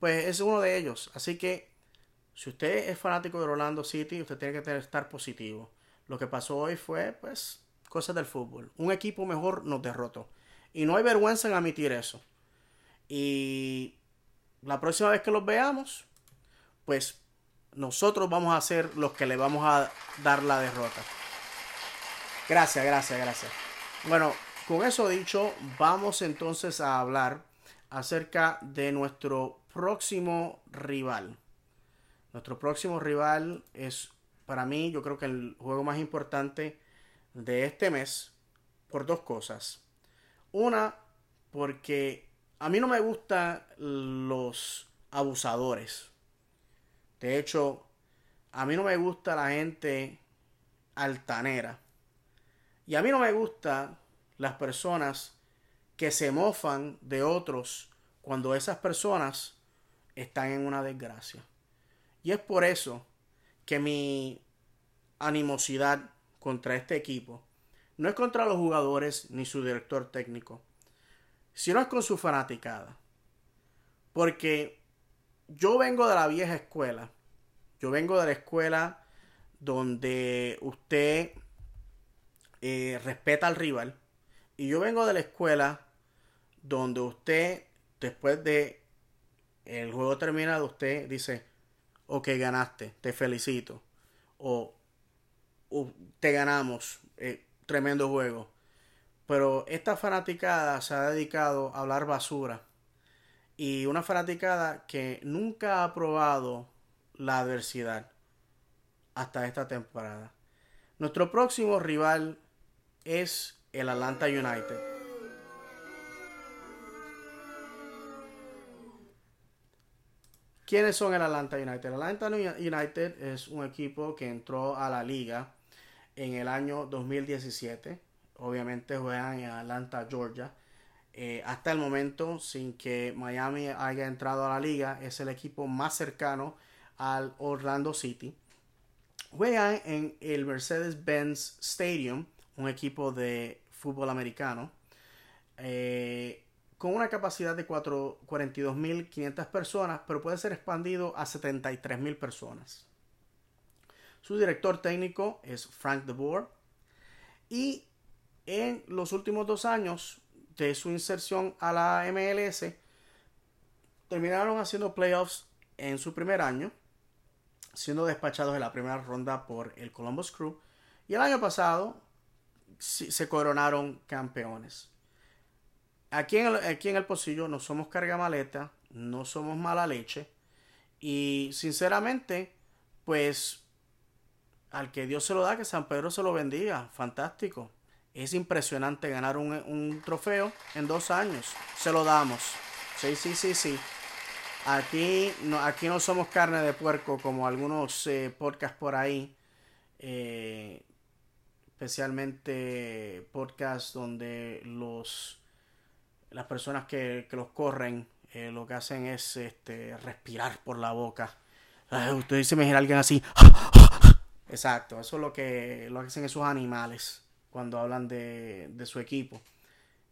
pues es uno de ellos. Así que si usted es fanático de Orlando City, usted tiene que estar positivo. Lo que pasó hoy fue pues cosas del fútbol. Un equipo mejor nos derrotó. Y no hay vergüenza en admitir eso. Y la próxima vez que los veamos, pues nosotros vamos a ser los que le vamos a dar la derrota. Gracias, gracias, gracias. Bueno, con eso dicho, vamos entonces a hablar acerca de nuestro próximo rival. Nuestro próximo rival es para mí, yo creo que el juego más importante de este mes por dos cosas. Una, porque a mí no me gustan los abusadores. De hecho, a mí no me gusta la gente altanera. Y a mí no me gustan las personas que se mofan de otros cuando esas personas están en una desgracia. Y es por eso que mi animosidad contra este equipo no es contra los jugadores ni su director técnico, sino es con su fanaticada. Porque yo vengo de la vieja escuela. Yo vengo de la escuela donde usted eh, respeta al rival. Y yo vengo de la escuela donde usted, después de el juego terminado, usted dice, ok, ganaste, te felicito. O, o te ganamos, eh, tremendo juego. Pero esta fanaticada se ha dedicado a hablar basura. Y una fanaticada que nunca ha probado la adversidad hasta esta temporada. Nuestro próximo rival es el Atlanta United. ¿Quiénes son el Atlanta United? El Atlanta United es un equipo que entró a la liga en el año 2017. Obviamente juegan en Atlanta, Georgia. Eh, hasta el momento, sin que Miami haya entrado a la liga, es el equipo más cercano al Orlando City. juegan en el Mercedes-Benz Stadium, un equipo de fútbol americano, eh, con una capacidad de 4 42.500 personas, pero puede ser expandido a 73.000 personas. Su director técnico es Frank de Boer. Y en los últimos dos años de su inserción a la MLS, terminaron haciendo playoffs en su primer año, siendo despachados en la primera ronda por el Columbus Crew. Y el año pasado se coronaron campeones. Aquí en, el, aquí en el Pocillo no somos carga maleta, no somos mala leche. Y sinceramente, pues al que Dios se lo da, que San Pedro se lo bendiga. Fantástico. Es impresionante ganar un, un trofeo en dos años. Se lo damos. Sí, sí, sí, sí. Aquí no, aquí no somos carne de puerco como algunos eh, podcasts por ahí. Eh, especialmente podcasts donde los las personas que, que los corren eh, lo que hacen es este, respirar por la boca. Ay, usted se imagina a alguien así. Exacto, eso es lo que, lo hacen esos animales cuando hablan de, de su equipo.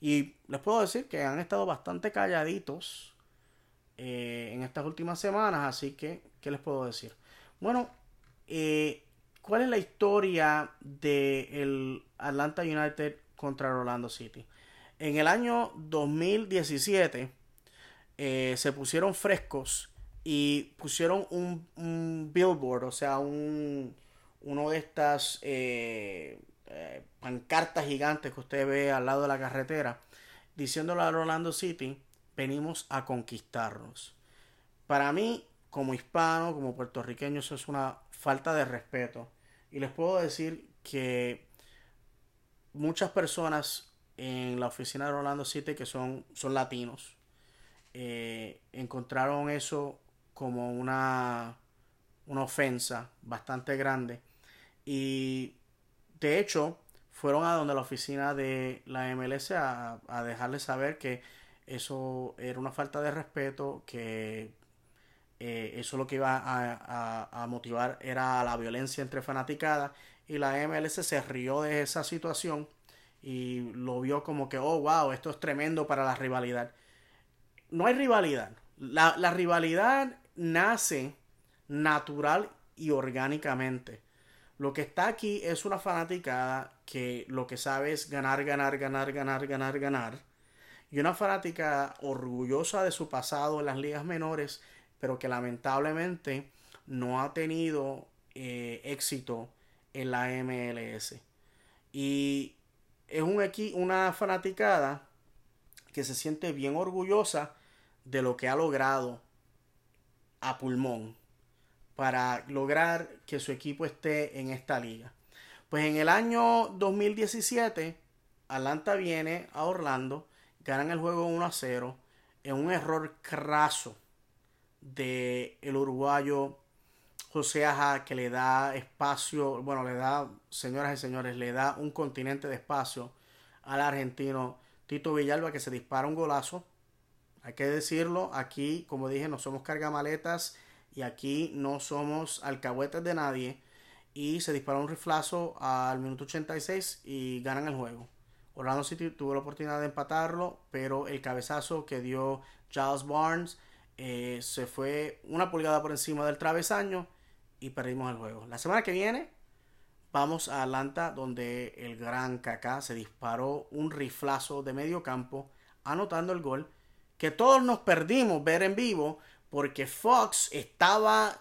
Y les puedo decir que han estado bastante calladitos eh, en estas últimas semanas, así que, ¿qué les puedo decir? Bueno, eh, ¿cuál es la historia del Atlanta United contra Orlando City? En el año 2017 eh, se pusieron frescos y pusieron un, billboard, o sea, un, uno de estas eh, eh, pancartas gigantes que usted ve al lado de la carretera, diciéndole a Orlando City, venimos a conquistarnos. Para mí, como hispano, como puertorriqueño, eso es una falta de respeto. Y les puedo decir que muchas personas en la oficina de Orlando City que son, son latinos eh, encontraron eso como una, una ofensa bastante grande. Y de hecho, fueron a donde la oficina de la MLS a, a dejarle saber que eso era una falta de respeto, que eh, eso lo que iba a, a, a, motivar era la violencia entre fanaticadas y la MLS se rió de esa situación y lo vio como que, oh, wow, esto es tremendo para la rivalidad. No hay rivalidad. La, la rivalidad nace natural y orgánicamente. Lo que está aquí es una fanaticada que lo que sabe es ganar, ganar, ganar, ganar, ganar, ganar. Y una fanática orgullosa de su pasado en las ligas menores, pero que lamentablemente no ha tenido eh, éxito en la MLS. Y es un una fanaticada que se siente bien orgullosa de lo que ha logrado a pulmón para lograr que su equipo esté en esta liga. Pues en el año 2017, Atlanta viene a Orlando, ganan el juego 1 a 0 en un error craso de el uruguayo José Aja que le da espacio, bueno, le da, señoras y señores, le da un continente de espacio al argentino Tito Villalba que se dispara un golazo. Hay que decirlo, aquí, como dije, no somos cargamaletas y aquí no somos alcahuetes de nadie. Y se disparó un riflazo al minuto 86 y ganan el juego. Orlando City tuvo la oportunidad de empatarlo, pero el cabezazo que dio Charles Barnes eh, se fue una pulgada por encima del travesaño y perdimos el juego. La semana que viene vamos a Atlanta, donde el gran Kaká se disparó un riflazo de medio campo, anotando el gol que todos nos perdimos ver en vivo porque Fox estaba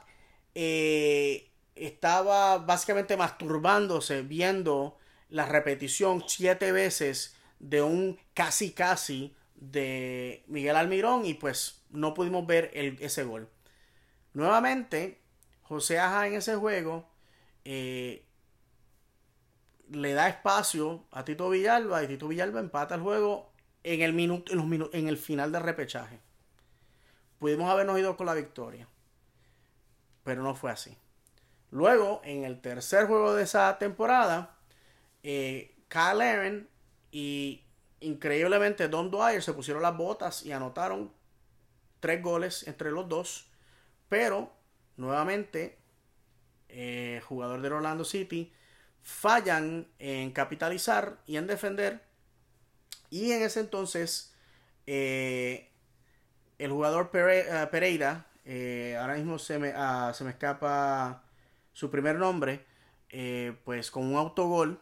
eh, estaba básicamente masturbándose viendo la repetición siete veces de un casi casi de Miguel Almirón y pues no pudimos ver ese gol. Nuevamente, José Aja en ese juego eh, le da espacio a Tito Villalba y Tito Villalba empata el juego en el, minuto, en, los en el final del repechaje pudimos habernos ido con la victoria. Pero no fue así. Luego, en el tercer juego de esa temporada, eh, Kyle y increíblemente Don Dwyer se pusieron las botas y anotaron tres goles entre los dos. Pero, nuevamente, eh, jugador del Orlando City, fallan en capitalizar y en defender. Y en ese entonces, eh, el jugador eh, Pereira, ahora mismo se me, ah, se me escapa su primer nombre, pues con un autogol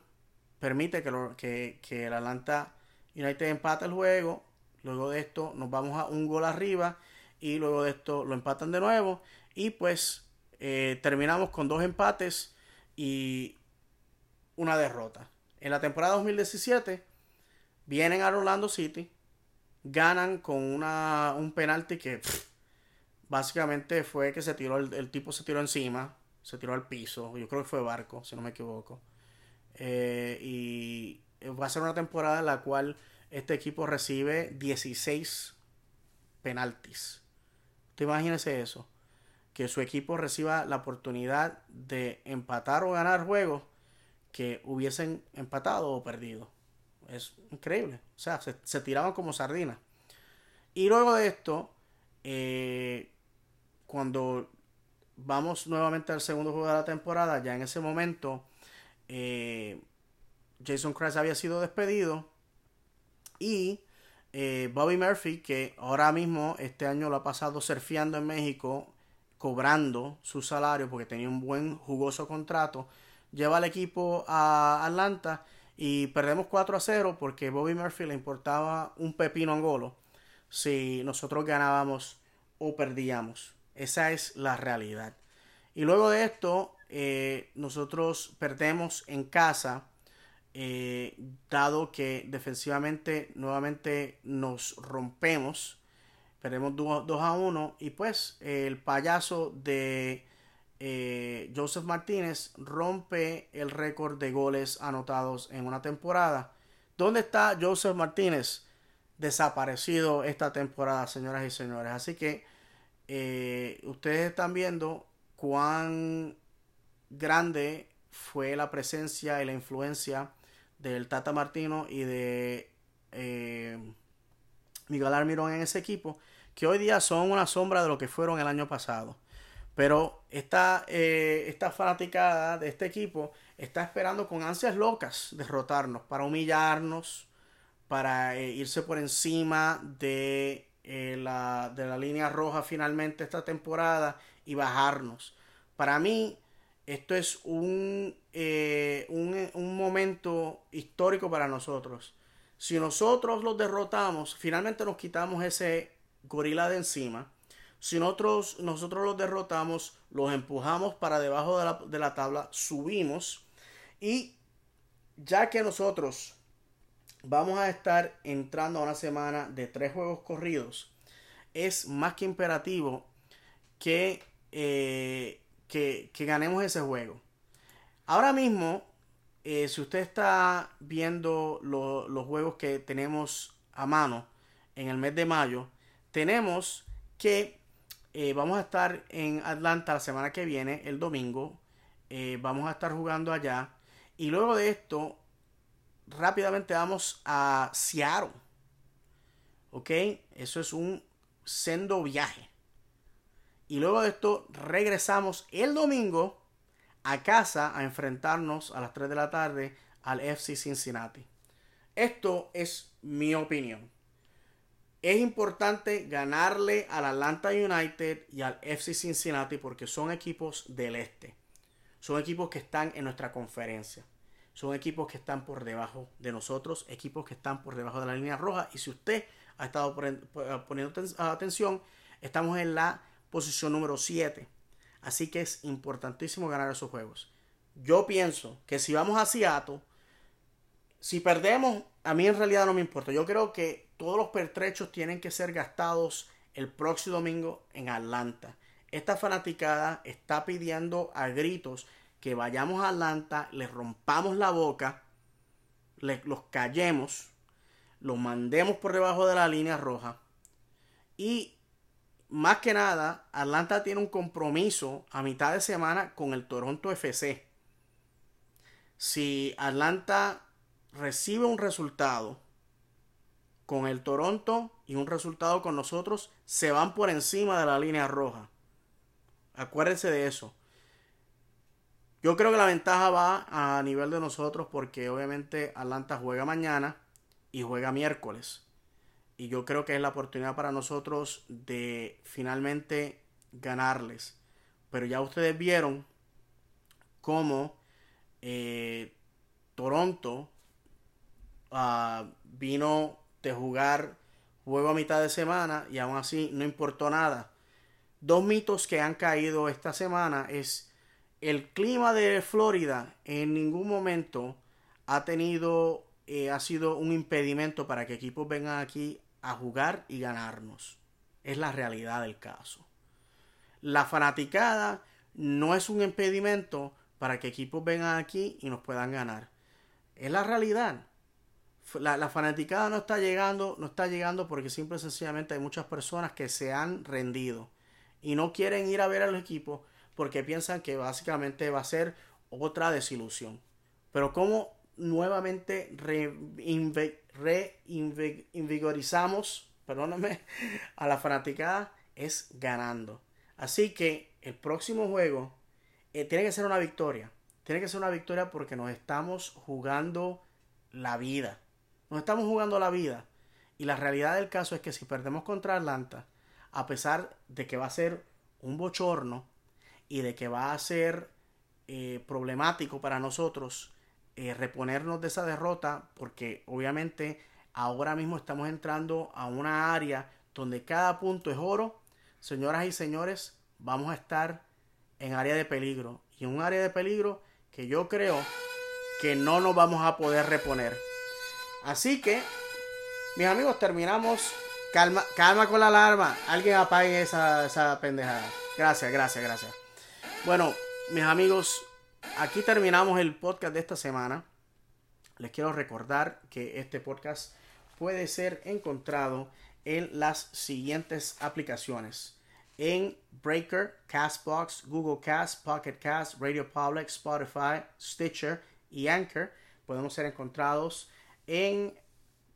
permite que, lo- que, que el Atlanta United empata el juego. Luego de esto nos vamos a un gol arriba y luego de esto lo empatan de nuevo y pues eh, terminamos con dos empates y una derrota. En la temporada 2017 vienen a Orlando City, ganan con una, un penalti que básicamente fue que se tiró, el, el tipo se tiró encima, se tiró al piso, yo creo que fue Barco, si no me equivoco. Eh, y va a ser una temporada en la cual este equipo recibe 16 penaltis. Usted imagínese eso. Que su equipo reciba la oportunidad de empatar o ganar juegos que hubiesen empatado o perdido. Es increíble. O sea, se, tiraban como sardinas. Y luego de esto, eh, cuando vamos nuevamente al segundo juego de la temporada, ya en ese momento, eh, Jason Christ había sido despedido y eh, Bobby Murphy, que ahora mismo este año lo ha pasado surfeando en México, cobrando su salario porque tenía un buen jugoso contrato, lleva al equipo a Atlanta y perdemos 4 a 0 porque Bobby Murphy le importaba un pepino angolo si nosotros ganábamos o perdíamos. Esa es la realidad. Y luego de esto, eh, nosotros perdemos en casa, eh, dado que defensivamente nuevamente nos rompemos. Perdemos 2 a 1 y pues el payaso de eh, Joseph Martínez rompe el récord de goles anotados en una temporada. ¿Dónde está Joseph Martínez? Desaparecido esta temporada, señoras y señores. Así que eh, ustedes están viendo cuán grande fue la presencia y la influencia del Tata Martino y de eh, Miguel Almirón en ese equipo, que hoy día son una sombra de lo que fueron el año pasado. Pero esta, eh, esta fanaticada de este equipo está esperando con ansias locas derrotarnos, para humillarnos, para eh, irse por encima de, eh, la, de la línea roja finalmente esta temporada y bajarnos. Para mí, esto es un, un, un momento histórico para nosotros. Si nosotros los derrotamos, finalmente nos quitamos ese gorila de encima. Si nosotros, nosotros los derrotamos, los empujamos para debajo de la, de la tabla, subimos. Y ya que nosotros vamos a estar entrando a una semana de tres juegos corridos, es más que imperativo que, eh, que, ganemos ese juego. Ahora mismo, eh, si usted está viendo lo- los juegos que tenemos a mano en el mes de mayo, tenemos que eh, vamos a estar en Atlanta la semana que viene, el domingo. Eh, vamos a estar jugando allá. Y luego de esto, rápidamente vamos a Seattle. ¿Ok? Eso es un sendo viaje. Y luego de esto, regresamos el domingo a casa a enfrentarnos a las 3 de la tarde al FC Cincinnati. Esto es mi opinión. Es importante ganarle al Atlanta United y al FC Cincinnati porque son equipos del este. Son equipos que están en nuestra conferencia. Son equipos que están por debajo de nosotros, equipos que están por debajo de la línea roja. Y si usted ha estado pon- poniendo ten- atención, estamos en la posición número 7. Así que es importantísimo ganar esos juegos. Yo pienso que si vamos a Seattle, si perdemos, a mí en realidad no me importa. Yo creo que todos los pertrechos tienen que ser gastados el próximo domingo en Atlanta. Esta fanaticada está pidiendo a gritos que vayamos a Atlanta, les rompamos la boca, les, los callemos, los mandemos por debajo de la línea roja. Y más que nada, Atlanta tiene un compromiso a mitad de semana con el Toronto FC. Si Atlanta recibe un resultado con el Toronto y un resultado con nosotros, se van por encima de la línea roja. Acuérdense de eso. Yo creo que la ventaja va a nivel de nosotros porque obviamente Atlanta juega mañana y juega miércoles. Y yo creo que es la oportunidad para nosotros de finalmente ganarles. Pero ya ustedes vieron cómo eh, Toronto ah, vino de jugar juego a mitad de semana y aún así no importó nada. Dos mitos que han caído esta semana es el clima de Florida en ningún momento ha tenido eh, ha sido un impedimento para que equipos vengan aquí a jugar y ganarnos. Es la realidad del caso. La fanaticada no es un impedimento para que equipos vengan aquí y nos puedan ganar. Es la realidad. La, fanaticada no está llegando, no está llegando porque simple y sencillamente hay muchas personas que se han rendido y no quieren ir a ver a los equipos porque piensan que básicamente va a ser otra desilusión. Pero como nuevamente reinvigorizamos, perdóname, a la fanaticada es ganando. Así que el próximo juego eh, tiene que ser una victoria. Tiene que ser una victoria porque nos estamos jugando la vida. Nos estamos jugando la vida. Y la realidad del caso es que si perdemos contra Atlanta, a pesar de que va a ser un bochorno y de que va a ser eh, problemático para nosotros eh, reponernos de esa derrota, porque obviamente ahora mismo estamos entrando a una área donde cada punto es oro. Señoras y señores, vamos a estar en área de peligro. Y en un área de peligro que yo creo que no nos vamos a poder reponer. Así que, mis amigos, terminamos. Calma, calma con la alarma. Alguien apague esa, esa pendejada. Gracias, gracias, gracias. Bueno, mis amigos, aquí terminamos el podcast de esta semana. Les quiero recordar que este podcast puede ser encontrado en las siguientes aplicaciones. En Breaker, Castbox, Google Cast, Pocket Cast, Radio Public, Spotify, Stitcher y Anchor. Podemos ser encontrados en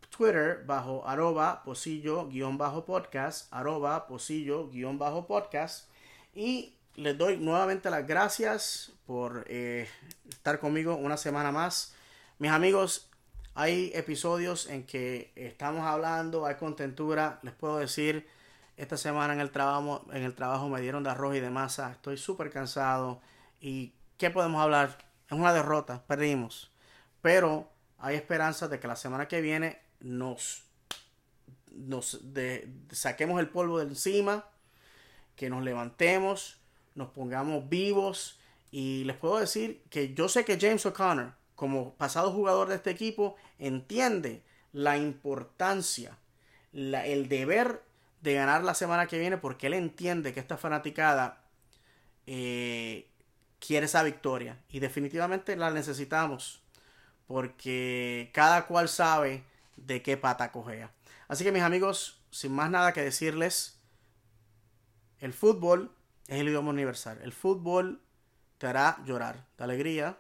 Twitter bajo arroba posillo-podcast, arroba posillo-podcast. Y les doy nuevamente las gracias por eh, estar conmigo una semana más. Mis amigos, hay episodios en que estamos hablando, hay contentura. Les puedo decir, esta semana en el trabajo, en el trabajo me dieron de arroz y de masa. Estoy súper cansado. ¿Y qué podemos hablar? Es una derrota, perdimos. Pero hay esperanza de que la semana que viene nos, nos saquemos el polvo de encima, que nos levantemos nos pongamos vivos. Y les puedo decir que yo sé que James O'Connor, como pasado jugador de este equipo, entiende la importancia, el deber de ganar la semana que viene, porque él entiende que esta fanaticada eh, quiere esa victoria. Y definitivamente la necesitamos, porque cada cual sabe de qué pata cogea. Así que mis amigos, sin más nada que decirles, el fútbol es el idioma universal. El fútbol te hará llorar de alegría,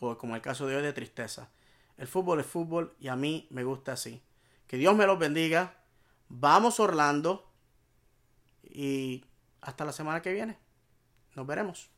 o como el caso de hoy de tristeza. El fútbol es fútbol y a mí me gusta así. Que Dios me los bendiga. Vamos Orlando y hasta la semana que viene. Nos veremos.